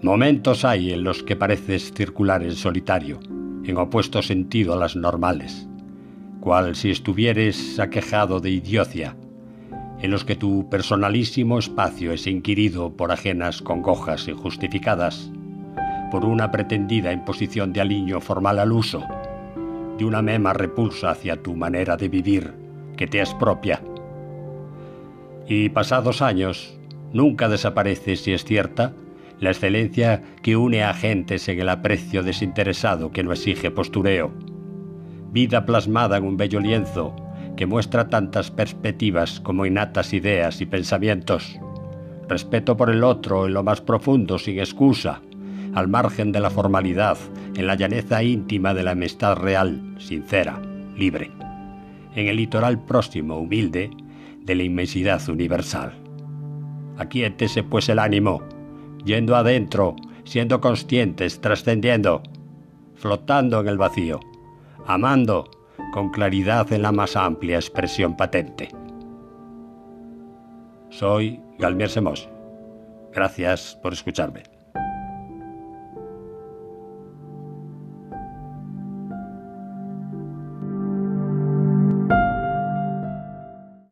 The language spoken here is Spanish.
Momentos hay en los que pareces circular en solitario, en opuesto sentido a las normales, cual si estuvieres aquejado de idiocia, en los que tu personalísimo espacio es inquirido por ajenas congojas injustificadas, por una pretendida imposición de aliño formal al uso, de una mema repulsa hacia tu manera de vivir que te es propia. Y pasados años, nunca desaparece, si es cierta, la excelencia que une a gentes en el aprecio desinteresado que no exige postureo. Vida plasmada en un bello lienzo que muestra tantas perspectivas como innatas ideas y pensamientos. Respeto por el otro en lo más profundo, sin excusa, al margen de la formalidad, en la llaneza íntima de la amistad real, sincera, libre. En el litoral próximo, humilde, de la inmensidad universal. Aquíétese pues el ánimo, yendo adentro, siendo conscientes, trascendiendo, flotando en el vacío, amando con claridad en la más amplia expresión patente. Soy Galmier Semos. Gracias por escucharme.